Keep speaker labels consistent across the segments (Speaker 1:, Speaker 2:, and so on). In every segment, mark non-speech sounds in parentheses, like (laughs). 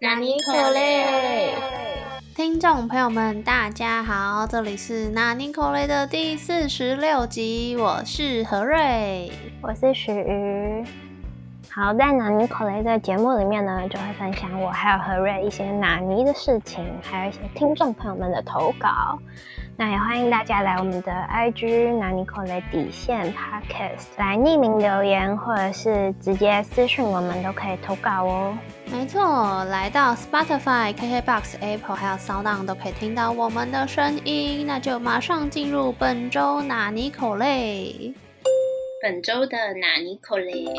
Speaker 1: 纳尼可嘞？
Speaker 2: 听众朋友们，大家好，这里是纳尼可雷的第四十六集，我是何瑞，
Speaker 1: 我是许瑜。好，在纳尼可雷的节目里面呢，就会分享我还有何瑞一些纳尼的事情，还有一些听众朋友们的投稿。那也欢迎大家来我们的 IG 纳尼可雷底线 Podcast 来匿名留言，或者是直接私讯我们都可以投稿哦。
Speaker 2: 没错，来到 Spotify、KKBox、Apple 还有 Sound 都可以听到我们的声音。那就马上进入本周纳尼口雷。
Speaker 3: 本周的纳尼口雷。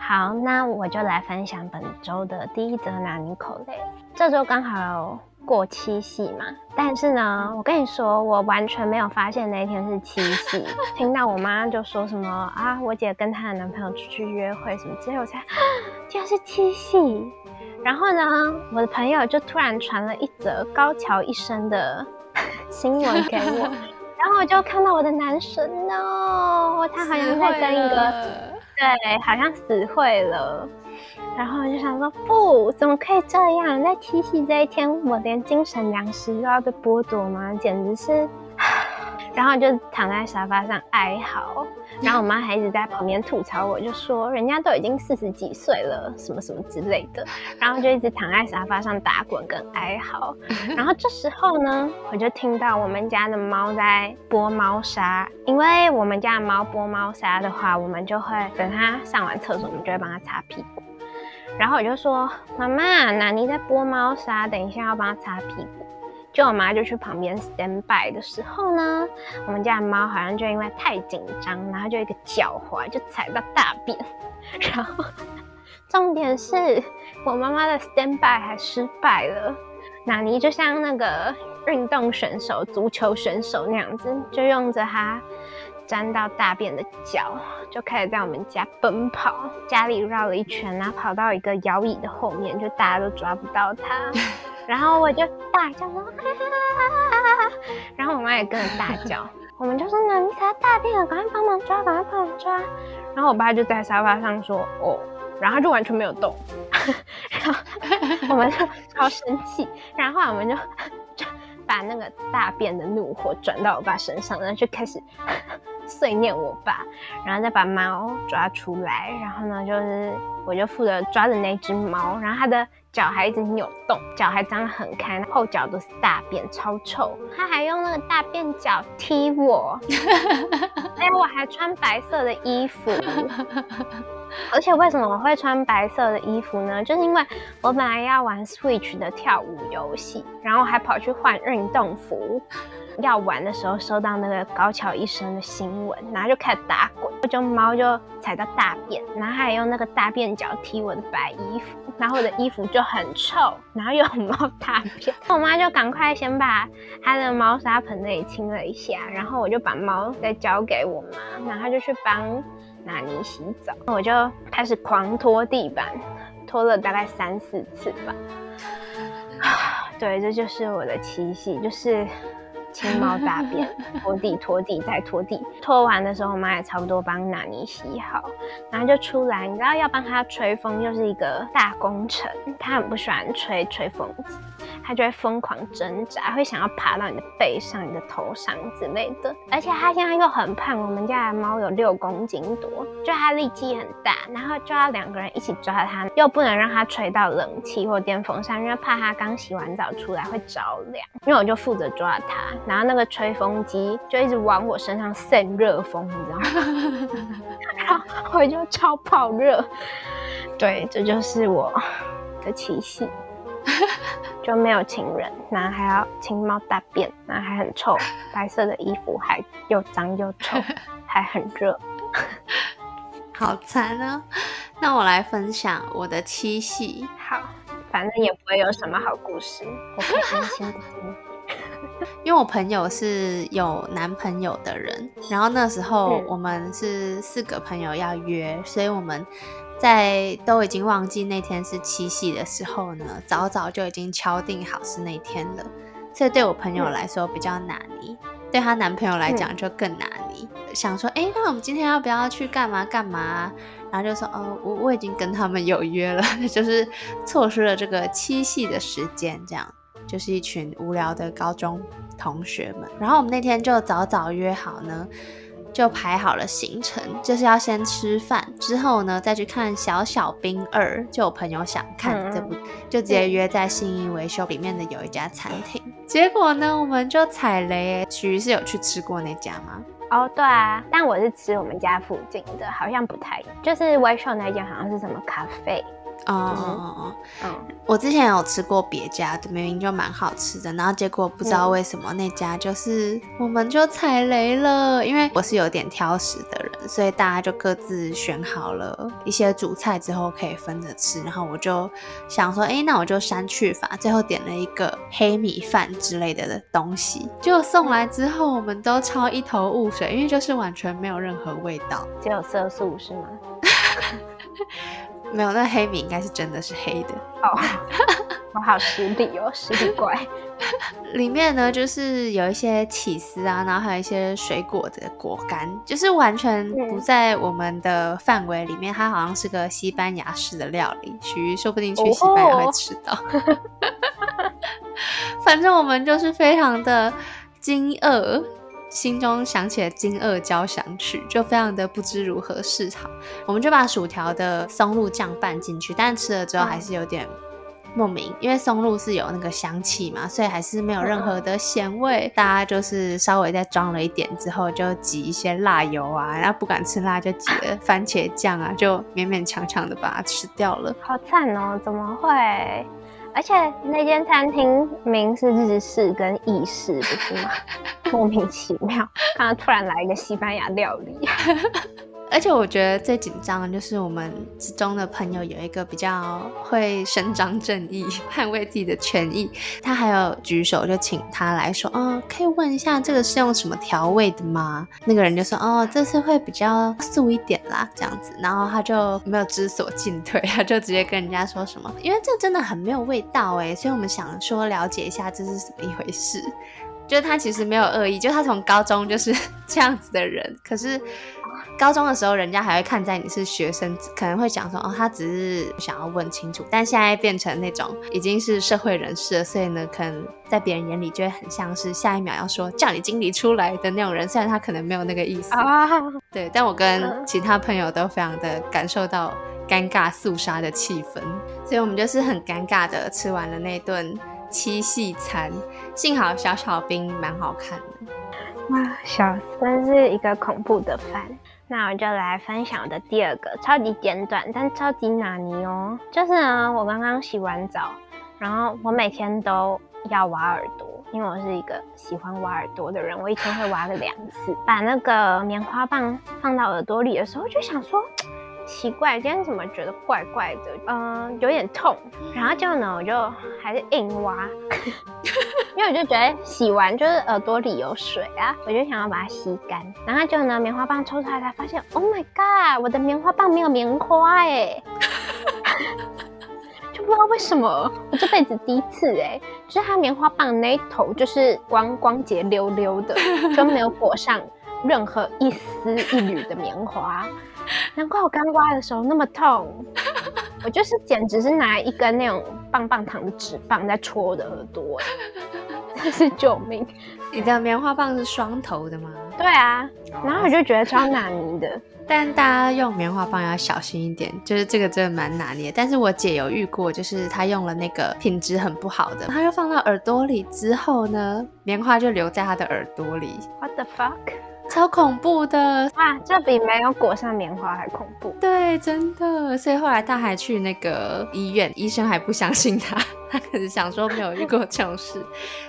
Speaker 1: 好，那我就来分享本周的第一则纳尼口雷。这周刚好过七夕嘛，但是呢，我跟你说，我完全没有发现那一天是七夕。(laughs) 听到我妈就说什么啊，我姐跟她的男朋友出去约会什么之类，我才竟然是七夕。然后呢，我的朋友就突然传了一则高桥一生的 (laughs) 新闻给我，(laughs) 然后我就看到我的男神哦，他好像在跟一个。对，好像死会了，然后我就想说，不，怎么可以这样？在七夕这一天，我连精神粮食都要被剥夺吗？简直是。(sighs) 然后就躺在沙发上哀嚎，然后我妈还一直在旁边吐槽我，就说人家都已经四十几岁了，什么什么之类的，然后就一直躺在沙发上打滚跟哀嚎。(laughs) 然后这时候呢，我就听到我们家的猫在拨猫砂，因为我们家的猫拨猫砂的话，我们就会等它上完厕所，我们就会帮它擦屁股。然后我就说，妈妈，那你在拨猫砂，等一下要帮它擦屁股。就我妈就去旁边 stand by 的时候呢，我们家的猫好像就因为太紧张，然后就一个脚踝就踩到大便，(laughs) 然后重点是我妈妈的 stand by 还失败了，纳尼就像那个运动选手、足球选手那样子，就用着它沾到大便的脚，就开始在我们家奔跑，家里绕了一圈，然后跑到一个摇椅的后面，就大家都抓不到它。(laughs) 然后我就大叫说，然后我妈也跟着大叫，(laughs) 我们就说呢，你踩大便了，赶快帮忙抓，赶快帮忙抓。然后我爸就在沙发上说，哦，然后就完全没有动，(laughs) 然后我们就超生气，然后我们就把那个大便的怒火转到我爸身上，然后就开始碎念我爸，然后再把猫抓出来，然后呢，就是我就负责抓着那只猫，然后它的。脚还一直扭动，脚还张得很开，后脚都是大便，超臭。它还用那个大便脚踢我，(laughs) 哎，我还穿白色的衣服。而且为什么我会穿白色的衣服呢？就是因为我本来要玩 Switch 的跳舞游戏，然后还跑去换运动服。要玩的时候收到那个高桥医生的新闻，然后就开始打滚，就猫就踩到大便，然后还用那个大便脚踢我的白衣服，然后我的衣服就很臭，然后又有猫大便，(laughs) 我妈就赶快先把她的猫砂盆那里清了一下，然后我就把猫再交给我妈，然后就去帮纳尼洗澡，我就开始狂拖地板，拖了大概三四次吧。(sighs) 对，这就是我的七夕，就是。清猫大便，拖地，拖地，再拖地。拖完的时候，我妈也差不多帮纳尼洗好，然后就出来。你知道要帮他吹风，又是一个大工程。他很不喜欢吹吹风机，他就会疯狂挣扎，会想要爬到你的背上、你的头上之类的。而且他现在又很胖，我们家的猫有六公斤多，就它力气很大，然后就要两个人一起抓它，又不能让它吹到冷气或电风扇，因为怕它刚洗完澡出来会着凉。因为我就负责抓它。然后那个吹风机就一直往我身上散热风，你知道吗？(laughs) 然后我就超泡热。对，这就是我的七夕，就没有情人，然后还要清猫大便，然后还很臭，白色的衣服还又脏又臭，还很热，(laughs)
Speaker 2: 好惨啊！那我来分享我的七夕。
Speaker 1: 好，反正也不会有什么好故事，我可以安心的听。(laughs)
Speaker 2: 因为我朋友是有男朋友的人，然后那时候我们是四个朋友要约，所以我们在都已经忘记那天是七夕的时候呢，早早就已经敲定好是那天了。所以对我朋友来说比较难离，对她男朋友来讲就更难离。想说，哎，那我们今天要不要去干嘛干嘛？然后就说，哦，我我已经跟他们有约了，(laughs) 就是错失了这个七夕的时间，这样就是一群无聊的高中同学们。然后我们那天就早早约好呢。就排好了行程，就是要先吃饭，之后呢再去看《小小兵二》。就有朋友想看这部，就直接约在信义维修里面的有一家餐厅。结果呢，我们就踩雷。徐是有去吃过那家吗？
Speaker 1: 哦，对啊，但我是吃我们家附近的，好像不太，就是维修那间好像是什么咖啡。哦哦
Speaker 2: 哦哦，我之前有吃过别家的，明明就蛮好吃的，然后结果不知道为什么那家就是我们就踩雷了，因为我是有点挑食的人，所以大家就各自选好了一些主菜之后可以分着吃，然后我就想说，哎，那我就删去法，最后点了一个黑米饭之类的的东西，结果送来之后我们都超一头雾水，因为就是完全没有任何味道，
Speaker 1: 只有色素是吗？
Speaker 2: 没有，那黑米应该是真的是黑的哦。
Speaker 1: 我好失礼哦，失礼怪。(laughs)
Speaker 2: 里面呢，就是有一些起司啊，然后还有一些水果的果干，就是完全不在我们的范围里面。它好像是个西班牙式的料理，徐说不定去西班牙会吃到。(laughs) 反正我们就是非常的惊愕。心中想起了《金二交响曲》，就非常的不知如何是好。我们就把薯条的松露酱拌进去，但吃了之后还是有点莫名，因为松露是有那个香气嘛，所以还是没有任何的咸味。大家就是稍微再装了一点之后，就挤一些辣油啊，然后不敢吃辣就挤了番茄酱啊，就勉勉强强的把它吃掉了。
Speaker 1: 好惨哦，怎么会？而且那间餐厅名是日式跟意式，不是吗？(laughs) 莫名其妙，刚刚突然来一个西班牙料理。
Speaker 2: 而且我觉得最紧张的就是我们之中的朋友有一个比较会伸张正义、捍卫自己的权益，他还有举手就请他来说，哦，可以问一下这个是用什么调味的吗？那个人就说，哦，这次会比较素一点啦，这样子，然后他就没有知所进退，他就直接跟人家说什么，因为这真的很没有味道哎，所以我们想说了解一下这是什么一回事。就是他其实没有恶意，就他从高中就是 (laughs) 这样子的人。可是高中的时候，人家还会看在你是学生，可能会想说，哦，他只是想要问清楚。但现在变成那种已经是社会人士了，所以呢，可能在别人眼里就会很像是下一秒要说叫你经理出来的那种人。虽然他可能没有那个意思，对。但我跟其他朋友都非常的感受到尴尬肃杀的气氛，所以我们就是很尴尬的吃完了那顿。七夕餐，幸好小小兵蛮好看的。
Speaker 1: 哇，小真是一个恐怖的饭。那我就来分享我的第二个，超级简短但超级拿捏哦。就是呢，我刚刚洗完澡，然后我每天都要挖耳朵，因为我是一个喜欢挖耳朵的人，我一天会挖个两次。把那个棉花棒放到耳朵里的时候，就想说。奇怪，今天怎么觉得怪怪的？嗯，有点痛。然后就呢，我就还是硬挖，(laughs) 因为我就觉得洗完就是耳朵里有水啊，我就想要把它吸干。然后就呢，棉花棒抽出来才发现，Oh my god，我的棉花棒没有棉花哎！(laughs) 就不知道为什么，我这辈子第一次哎，就是它棉花棒那头就是光光洁溜溜的，(laughs) 就没有裹上任何一丝一缕的棉花。(laughs) 难怪我刚刮的时候那么痛，(laughs) 我就是简直是拿一根那种棒棒糖的纸棒在戳我的耳朵，真是救命！
Speaker 2: 你的棉花棒是双头的吗？
Speaker 1: 对啊，然后我就觉得超难捏的，
Speaker 2: 但大家用棉花棒要小心一点，就是这个真的蛮拿捏。但是我姐有遇过，就是她用了那个品质很不好的，她就放到耳朵里之后呢，棉花就留在她的耳朵里。
Speaker 1: What the fuck？
Speaker 2: 超恐怖的
Speaker 1: 哇！这比没有裹上棉花还恐怖。
Speaker 2: 对，真的。所以后来他还去那个医院，医生还不相信他，他可是想说没有遇过这种事，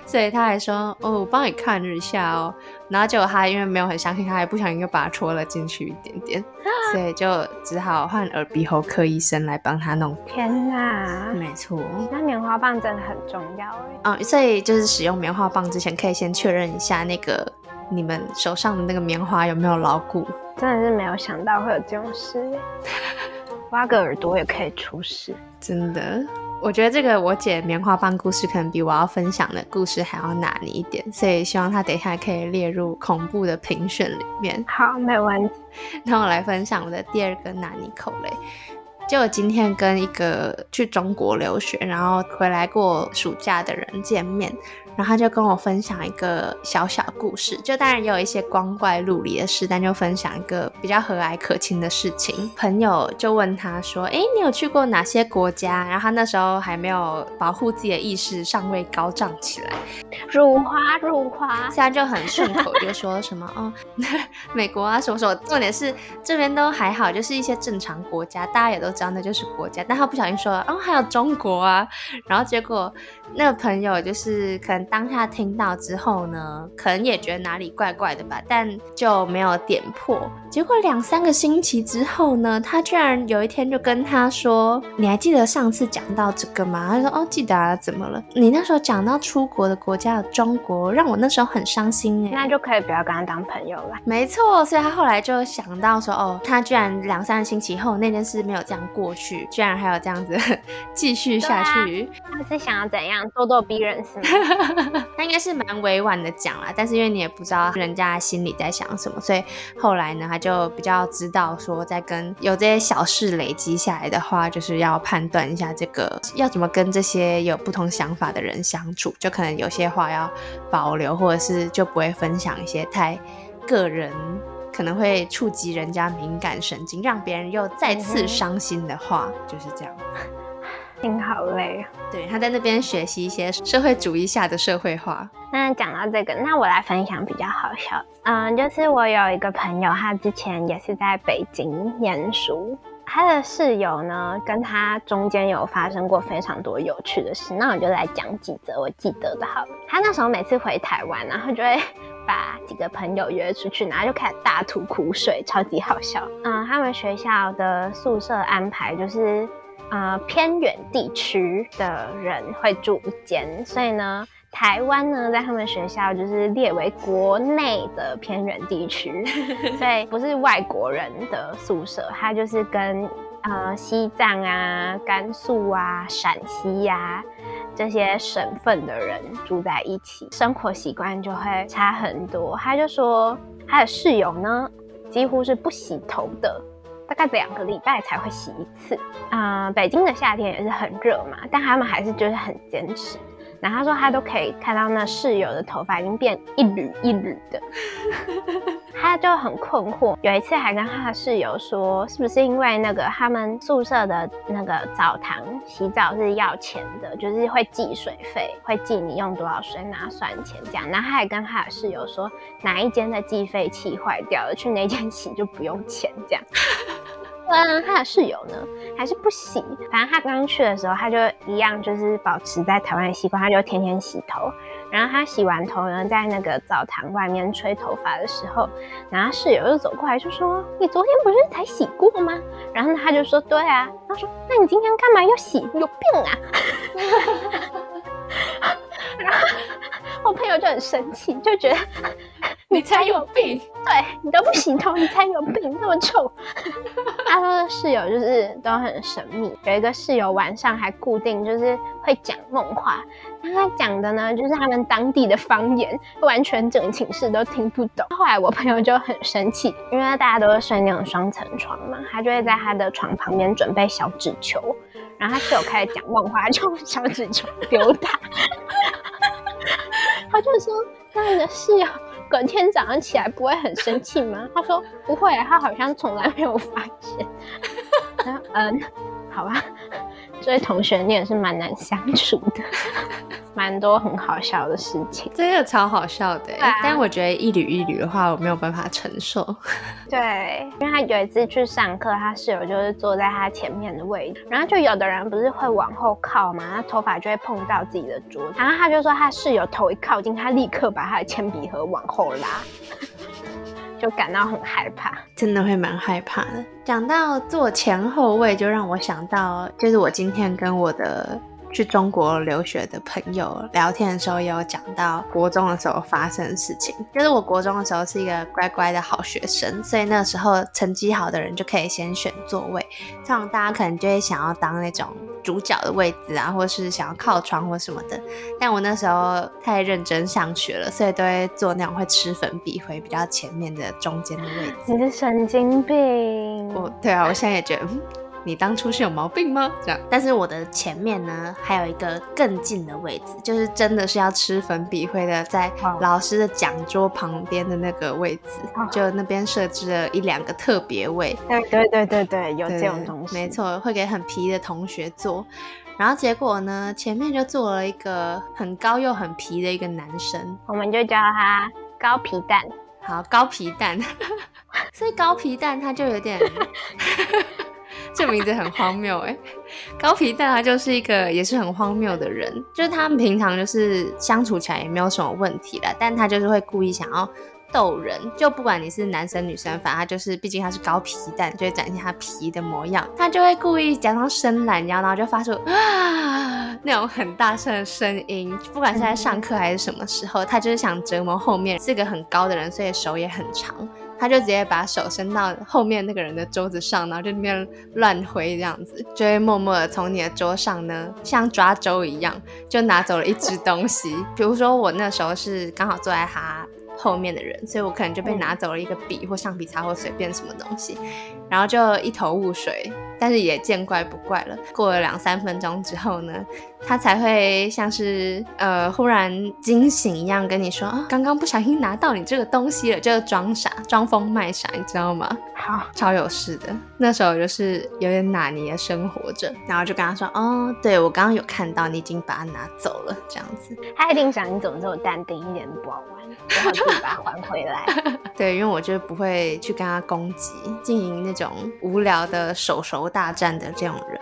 Speaker 2: 所以他还说：“哦，我帮你看一下哦。”然后结果他因为没有很相信，他还不小心又把它戳了进去一点点，所以就只好换耳鼻喉科医生来帮他弄。
Speaker 1: 天哪！
Speaker 2: 没错，
Speaker 1: 那棉花棒真的很重要哎。
Speaker 2: 嗯，所以就是使用棉花棒之前，可以先确认一下那个。你们手上的那个棉花有没有牢固？
Speaker 1: 真的是没有想到会有这种事，(laughs) 挖个耳朵也可以出事，
Speaker 2: 真的。我觉得这个我姐棉花棒故事可能比我要分享的故事还要拿捏一点，所以希望她等一下可以列入恐怖的评选里面。
Speaker 1: 好，没有问题。
Speaker 2: 那我来分享我的第二个拿捏口雷。就我今天跟一个去中国留学，然后回来过暑假的人见面。然后他就跟我分享一个小小故事，就当然也有一些光怪陆离的事，但就分享一个比较和蔼可亲的事情。朋友就问他说：“哎，你有去过哪些国家？”然后他那时候还没有保护自己的意识尚未高涨起来，
Speaker 1: 辱华辱华，
Speaker 2: 现在就很顺口就说什么哦，(laughs) 美国啊什么什么。重点是这边都还好，就是一些正常国家，大家也都知道那就是国家。但他不小心说哦，还有中国啊，然后结果那个朋友就是可能。当下听到之后呢，可能也觉得哪里怪怪的吧，但就没有点破。结果两三个星期之后呢，他居然有一天就跟他说：“你还记得上次讲到这个吗？”他说：“哦，记得啊，怎么了？你那时候讲到出国的国家有中国，让我那时候很伤心哎。”
Speaker 1: 那就可以不要跟他当朋友了。
Speaker 2: 没错，所以他后来就想到说：“哦，他居然两三个星期后那件事没有这样过去，居然还有这样子 (laughs) 继续下去。”
Speaker 1: 他是想要怎样咄咄逼人是吗？(laughs) (laughs)
Speaker 2: 他应该是蛮委婉的讲啦，但是因为你也不知道人家心里在想什么，所以后来呢，他就比较知道说，在跟有这些小事累积下来的话，就是要判断一下这个要怎么跟这些有不同想法的人相处，就可能有些话要保留，或者是就不会分享一些太个人，可能会触及人家敏感神经，让别人又再次伤心的话，就是这样。
Speaker 1: 心好累啊！
Speaker 2: 对，他在那边学习一些社会主义下的社会化。
Speaker 1: 那讲到这个，那我来分享比较好笑。嗯，就是我有一个朋友，他之前也是在北京念书，他的室友呢，跟他中间有发生过非常多有趣的事。那我就来讲几则我记得的好了。他那时候每次回台湾，然后就会把几个朋友约出去，然后就开始大吐苦水，超级好笑。嗯，他们学校的宿舍安排就是。呃，偏远地区的人会住一间，所以呢，台湾呢，在他们学校就是列为国内的偏远地区，(laughs) 所以不是外国人的宿舍，它就是跟呃西藏啊、甘肃啊、陕西呀这些省份的人住在一起，生活习惯就会差很多。他就说，他的室友呢，几乎是不洗头的。大概两个礼拜才会洗一次啊！北京的夏天也是很热嘛，但他们还是就是很坚持。然后他说他都可以看到那室友的头发已经变一缕一缕的，(laughs) 他就很困惑。有一次还跟他的室友说，是不是因为那个他们宿舍的那个澡堂洗澡是要钱的，就是会计水费，会计你用多少水拿算钱这样。然后他还跟他的室友说，哪一间的计费器坏掉了，去那间洗就不用钱这样。(laughs) 嗯，他的室友呢还是不洗。反正他刚去的时候，他就一样，就是保持在台湾的习惯，他就天天洗头。然后他洗完头呢，在那个澡堂外面吹头发的时候，然后室友就走过来就说：“你昨天不是才洗过吗？”然后他就说：“对啊。”他说：“那你今天干嘛要洗？有病啊！” (laughs) 然后我朋友就很生气，就觉得。
Speaker 2: 你才有病，
Speaker 1: 对你都不洗头，你才有病，那么臭。(laughs) 他说室友就是都很神秘，有一个室友晚上还固定就是会讲梦话，他讲的呢就是他们当地的方言，完全整寝室都听不懂。后来我朋友就很生气，因为大家都是睡那种双层床嘛，他就会在他的床旁边准备小纸球，然后他室友开始讲梦话，(laughs) 就用小纸球丢他。(laughs) 他就说：“那你的室友。”隔天早上起来不会很生气吗？(laughs) 他说不会，他好像从来没有发现。(laughs) 嗯，好吧。这位同学，你也是蛮难相处的，(laughs) 蛮多很好笑的事情，
Speaker 2: 真的超好笑的。但我觉得一缕一缕的话，我没有办法承受。(laughs)
Speaker 1: 对，因为他有一次去上课，他室友就是坐在他前面的位置，然后就有的人不是会往后靠嘛，他头发就会碰到自己的桌子，然后他就说他室友头一靠近，他立刻把他的铅笔盒往后拉。就感到很害怕，
Speaker 2: 真的会蛮害怕的。讲到坐前后位，就让我想到，就是我今天跟我的去中国留学的朋友聊天的时候，也有讲到国中的时候发生的事情。就是我国中的时候是一个乖乖的好学生，所以那时候成绩好的人就可以先选座位，这样大家可能就会想要当那种主角的位置啊，或是想要靠窗或什么的。但我那时候太认真上学了，所以都会坐那种会吃粉笔灰比较前面的中间的位置。
Speaker 1: 你是神经病。
Speaker 2: 我对啊，我现在也觉得。你当初是有毛病吗？这样，但是我的前面呢，还有一个更近的位置，就是真的是要吃粉笔灰的，在老师的讲桌旁边的那个位置，就那边设置了一两个特别位。
Speaker 1: 对对对对对，有这种东西，
Speaker 2: 没错，会给很皮的同学坐。然后结果呢，前面就坐了一个很高又很皮的一个男生，
Speaker 1: 我们就叫他高皮蛋。
Speaker 2: 好，高皮蛋。(laughs) 所以高皮蛋他就有点。(laughs) 这名字很荒谬哎，高皮蛋他就是一个也是很荒谬的人，就是他们平常就是相处起来也没有什么问题了，但他就是会故意想要逗人，就不管你是男生女生，反正他就是毕竟他是高皮蛋，就会展现他皮的模样，他就会故意假装伸懒腰，然后就发出啊那种很大声的声音，不管是在上课还是什么时候，他就是想折磨后面是个很高的人，所以手也很长。他就直接把手伸到后面那个人的桌子上，然后就那边乱挥这样子，就会默默的从你的桌上呢，像抓周一样，就拿走了一只东西。比如说我那时候是刚好坐在他后面的人，所以我可能就被拿走了一个笔或橡皮擦或随便什么东西，然后就一头雾水。但是也见怪不怪了。过了两三分钟之后呢？他才会像是呃忽然惊醒一样跟你说啊，刚刚不小心拿到你这个东西了，就装傻装疯卖傻，你知道吗？
Speaker 1: 好，
Speaker 2: 超有事的。那时候就是有点拿捏生活着，然后就跟他说，哦，对我刚刚有看到你已经把它拿走了，这样子。
Speaker 1: 他一定想你怎么这么淡定，一点都不好玩，然后自己把它还回来。(laughs)
Speaker 2: 对，因为我就不会去跟他攻击，经营那种无聊的手手大战的这种人。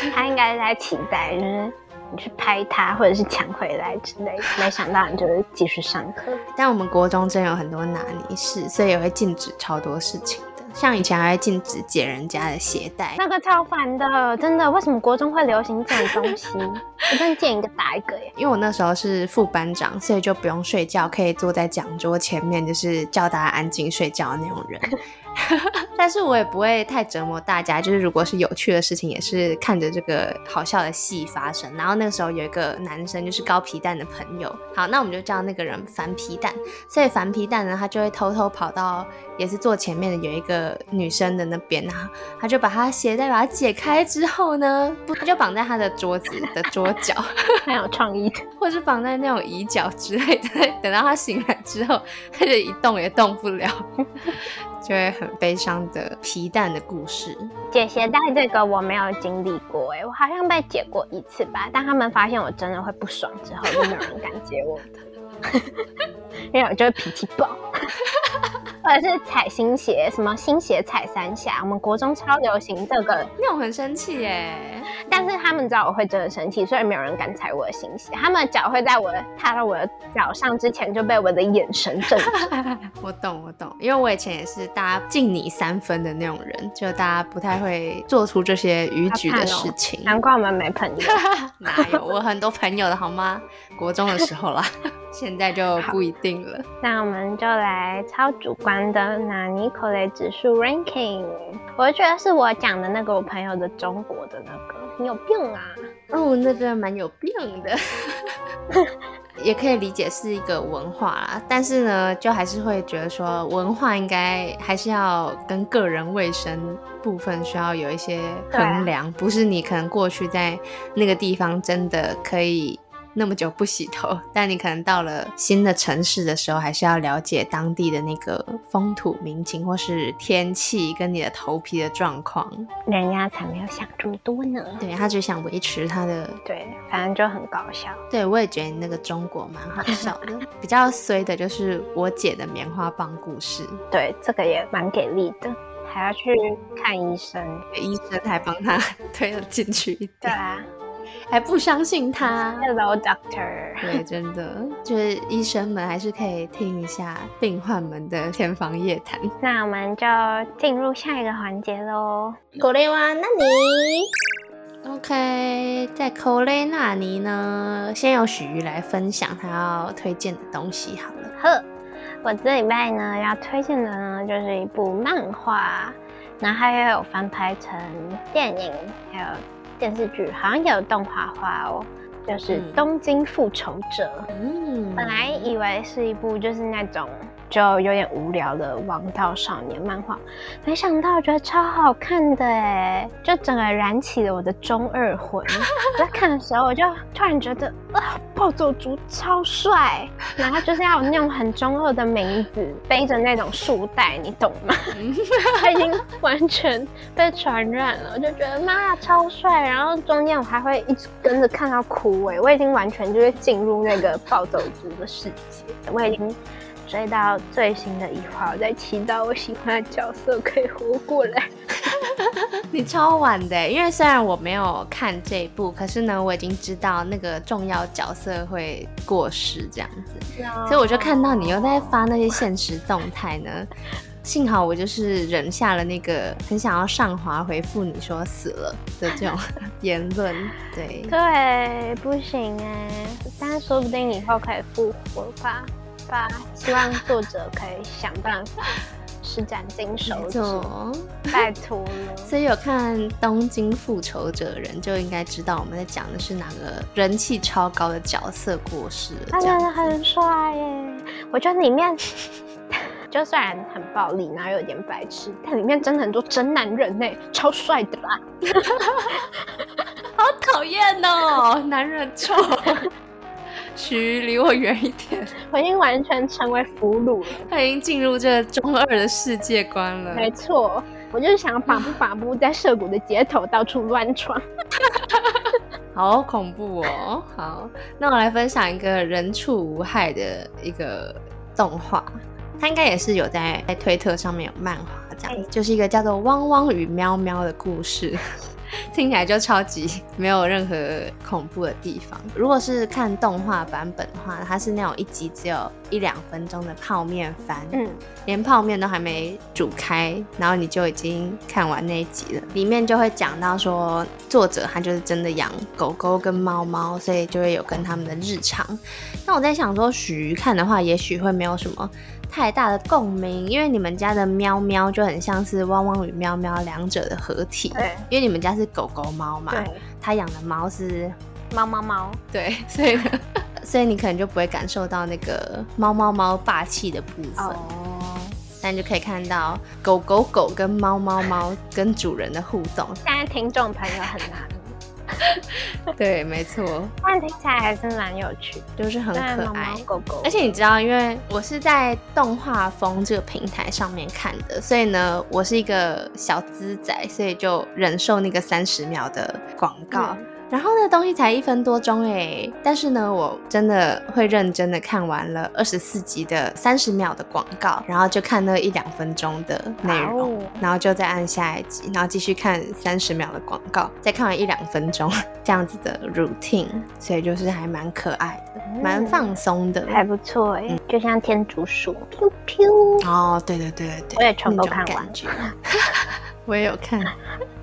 Speaker 1: 对 (laughs) 他应该是在期待，就是你去拍他，或者是抢回来之类。(laughs) 没想到你就是继续上课。
Speaker 2: 但我们国中真有很多拿捏事，所以也会禁止超多事情的。像以前还会禁止解人家的鞋带，
Speaker 1: 那个超烦的，真的。为什么国中会流行这种东西？(laughs) 我真见一个打一个耶。
Speaker 2: 因为我那时候是副班长，所以就不用睡觉，可以坐在讲桌前面，就是叫大家安静睡觉的那种人。(laughs) 但是我也不会太折磨大家，就是如果是有趣的事情，也是看着这个好笑的戏发生。然后那个时候有一个男生，就是高皮蛋的朋友，好，那我们就叫那个人烦皮蛋。所以烦皮蛋呢，他就会偷偷跑到也是坐前面的有一个女生的那边啊，他就把他鞋带把它解开之后呢，不他就绑在他的桌子的桌角，(laughs)
Speaker 1: 很有创意的，
Speaker 2: 或是绑在那种椅角之类的。等到他醒来之后，他就一动也动不了。就会很悲伤的皮蛋的故事。
Speaker 1: 解鞋带这个我没有经历过，哎，我好像被解过一次吧。但他们发现我真的会不爽之后，就没有人敢解我的，(laughs) 因为我就会脾气暴。或者是踩新鞋，什么新鞋踩三下，我们国中超流行这个，
Speaker 2: 那我很生气耶。
Speaker 1: 但是他们知道我会真的生气，所以没有人敢踩我的新鞋。他们的脚会在我踏到我的脚上之前就被我的眼神震住。(laughs)
Speaker 2: 我懂，我懂，因为我以前也是大家敬你三分的那种人，就大家不太会做出这些逾矩的事情。
Speaker 1: 难怪我们没朋友。(laughs)
Speaker 2: 哪有？我很多朋友的好吗？国中的时候啦。现在就不一定了。
Speaker 1: 那我们就来超主观的拿尼可雷指数 ranking。我觉得是我讲的那个我朋友的中国的那个，你有病啊！
Speaker 2: 哦，那个蛮有病的。(laughs) 也可以理解是一个文化啦，但是呢，就还是会觉得说文化应该还是要跟个人卫生部分需要有一些衡量，不是你可能过去在那个地方真的可以。那么久不洗头，但你可能到了新的城市的时候，还是要了解当地的那个风土民情，或是天气跟你的头皮的状况。
Speaker 1: 人家才没有想这么多呢。
Speaker 2: 对他只想维持他的，
Speaker 1: 对，反正就很搞笑。
Speaker 2: 对我也觉得那个中国蛮好笑的。比较衰的就是我姐的棉花棒故事。(laughs)
Speaker 1: 对，这个也蛮给力的，还要去看医生，
Speaker 2: 医生还帮他 (laughs) 推了进去一点。
Speaker 1: 对啊。
Speaker 2: 还不相信他？
Speaker 1: Hello, doctor。(laughs)
Speaker 2: 对，真的就是医生们还是可以听一下病患们的天方夜谭。
Speaker 1: 那我们就进入下一个环节喽。
Speaker 3: これは何？
Speaker 2: OK，在 c o l e 那尼呢，先由许瑜来分享他要推荐的东西好了。
Speaker 1: 呵，我这礼拜呢要推荐的呢就是一部漫画，然后它又有翻拍成电影，还有 电视剧，好像也有动画化哦。就是《东京复仇者》。嗯，本来以为是一部就是那种就有点无聊的王道少年漫画，没想到觉得超好看的哎，就整个燃起了我的中二魂。(laughs) 在看的时候，我就突然觉得啊，暴走族超帅，然后就是要有那种很中二的名字，背着那种束带，你懂吗？(laughs) 他已经完全被传染了，我就觉得妈呀超帅，然后中间我还会一直跟着看到哭。我已经完全就是进入那个暴走族的世界，我已经追到最新的一话，我在祈祷我喜欢的角色可以活过来。(laughs)
Speaker 2: 你超晚的，因为虽然我没有看这一部，可是呢，我已经知道那个重要角色会过世这样子，所以我就看到你又在发那些现实动态呢。幸好我就是忍下了那个很想要上滑回复你说死了的这种言论，对
Speaker 1: 对，不行哎，但是说不定以后可以复活吧，吧，希望作者可以想办法施展金手指，拜托了。(laughs)
Speaker 2: 所以有看《东京复仇者》的人就应该知道我们在讲的是哪个人气超高的角色过世了，他
Speaker 1: 真的很帅耶，我觉得里面。(laughs) 就虽然很暴力，然后有点白痴，但里面真的很多真男人呢，超帅的啦！(laughs)
Speaker 2: 好讨厌哦，男人臭，嘘，离我远一点！(laughs)
Speaker 1: 我已经完全成为俘虏了，
Speaker 2: 他已经进入这中二的世界观了。
Speaker 1: 没错，我就是想把不把不在涩谷的街头到处乱闯，(laughs)
Speaker 2: 好恐怖哦！好，那我来分享一个人畜无害的一个动画。他应该也是有在在推特上面有漫画这样，就是一个叫做《汪汪与喵喵》的故事，(laughs) 听起来就超级没有任何恐怖的地方。如果是看动画版本的话，它是那种一集只有一两分钟的泡面番，嗯，连泡面都还没煮开，然后你就已经看完那一集了。里面就会讲到说，作者他就是真的养狗狗跟猫猫，所以就会有跟他们的日常。那我在想说，许看的话，也许会没有什么。太大的共鸣，因为你们家的喵喵就很像是汪汪与喵喵两者的合体。对，因为你们家是狗狗猫嘛，对，他养的猫是
Speaker 1: 猫猫猫，
Speaker 2: 对，(laughs) 所以所以你可能就不会感受到那个猫猫猫霸气的部分。哦，但就可以看到狗狗狗跟猫猫猫跟主人的互动。
Speaker 1: 现在听众朋友很难。(laughs)
Speaker 2: 对，没错，
Speaker 1: 但听起来还是蛮有趣，
Speaker 2: 就是很可爱。
Speaker 1: 狗狗，
Speaker 2: 而且你知道，因为我是在动画风这个平台上面看的，所以呢，我是一个小资仔，所以就忍受那个三十秒的广告。然后呢，东西才一分多钟哎，但是呢，我真的会认真的看完了二十四集的三十秒的广告，然后就看那一两分钟的内容，然后就再按下一集，然后继续看三十秒的广告，再看完一两分钟 (laughs) 这样子的 routine，所以就是还蛮可爱的，蛮放松的，
Speaker 1: 还不错哎，就像天竺鼠，Q Q
Speaker 2: 哦，对对对对，
Speaker 1: 我也全部看完。(laughs)
Speaker 2: 我也有看，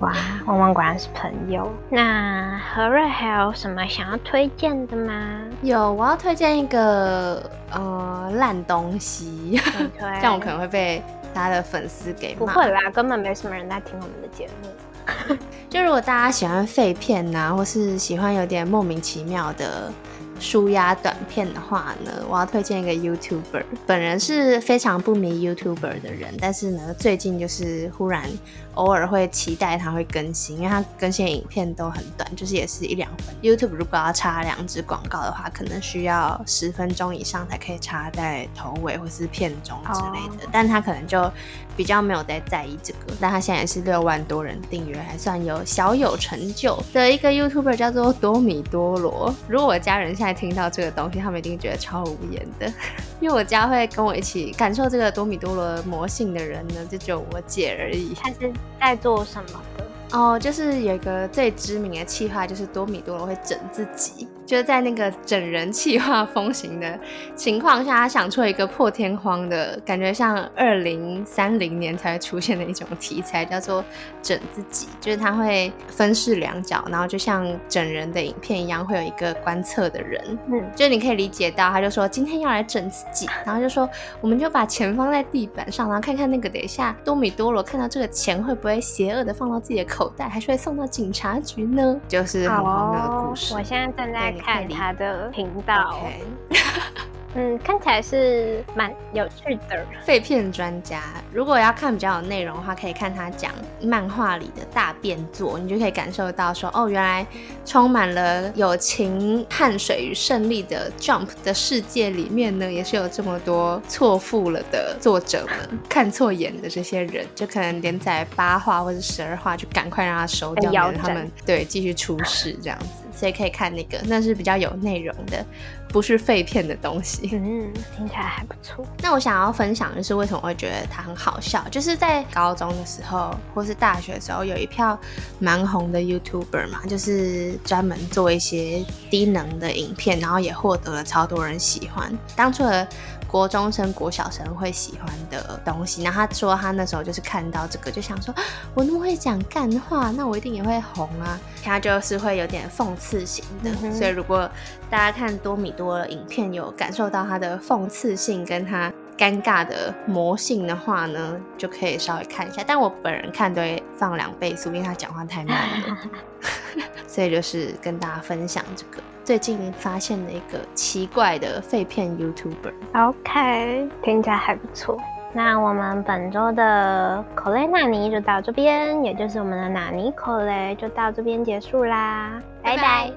Speaker 1: 哇，汪汪果然是朋友。那何瑞还有什么想要推荐的吗？
Speaker 2: 有，我要推荐一个呃烂东西，(laughs) 这样我可能会被大家的粉丝给
Speaker 1: 不会啦，根本没什么人在听我们的节目。(laughs)
Speaker 2: 就如果大家喜欢废片呐，或是喜欢有点莫名其妙的。舒压短片的话呢，我要推荐一个 YouTuber。本人是非常不迷 YouTuber 的人，但是呢，最近就是忽然偶尔会期待它会更新，因为它更新的影片都很短，就是也是一两分。YouTube 如果要插两支广告的话，可能需要十分钟以上才可以插在头尾或是片中之类的。但他可能就比较没有在在意这个。但他现在也是六万多人订阅，还算有小有成就的一个 YouTuber，叫做多米多罗。如果我家人现在听到这个东西，他们一定觉得超无言的，因为我家会跟我一起感受这个多米多罗魔性的人呢，就只有我姐而已。
Speaker 1: 她是在做什么的？
Speaker 2: 哦，就是有一个最知名的企划，就是多米多罗会整自己。就是在那个整人气化风行的情况下，他想出了一个破天荒的感觉，像二零三零年才会出现的一种题材，叫做整自己。就是他会分饰两角，然后就像整人的影片一样，会有一个观测的人。嗯，就你可以理解到，他就说今天要来整自己，然后就说我们就把钱放在地板上，然后看看那个等一下多米多罗看到这个钱会不会邪恶的放到自己的口袋，还是会送到警察局呢？就是很荒谬的故事。
Speaker 1: 我现在正在看他的频道。(laughs) 嗯，看起来是蛮有趣的。
Speaker 2: 废片专家，如果要看比较有内容的话，可以看他讲漫画里的大变作，你就可以感受到说，哦，原来充满了友情、汗水与胜利的 Jump 的世界里面呢，也是有这么多错付了的作者们，看错眼的这些人，就可能连载八话或者十二话，就赶快让他收掉，让他们对继续出事这样子。所以可以看那个，那是比较有内容的，不是废片的东西。
Speaker 1: 嗯，听起来还不错。
Speaker 2: 那我想要分享的是，为什么会觉得它很好笑？就是在高中的时候，或是大学的时候，有一票蛮红的 YouTuber 嘛，就是专门做一些低能的影片，然后也获得了超多人喜欢。当初的。国中生、国小生会喜欢的东西，然后他说他那时候就是看到这个，就想说，我那么会讲干话，那我一定也会红啊。他就是会有点讽刺型的，所以如果大家看多米多的影片，有感受到他的讽刺性跟他尴尬的魔性的话呢，就可以稍微看一下。但我本人看都会放两倍速，因为他讲话太慢了。(laughs) 所以就是跟大家分享这个最近发现了一个奇怪的废片 YouTuber。
Speaker 1: OK，听起来还不错。那我们本周的口雷纳尼就到这边，也就是我们的纳尼口雷就到这边结束啦，拜拜。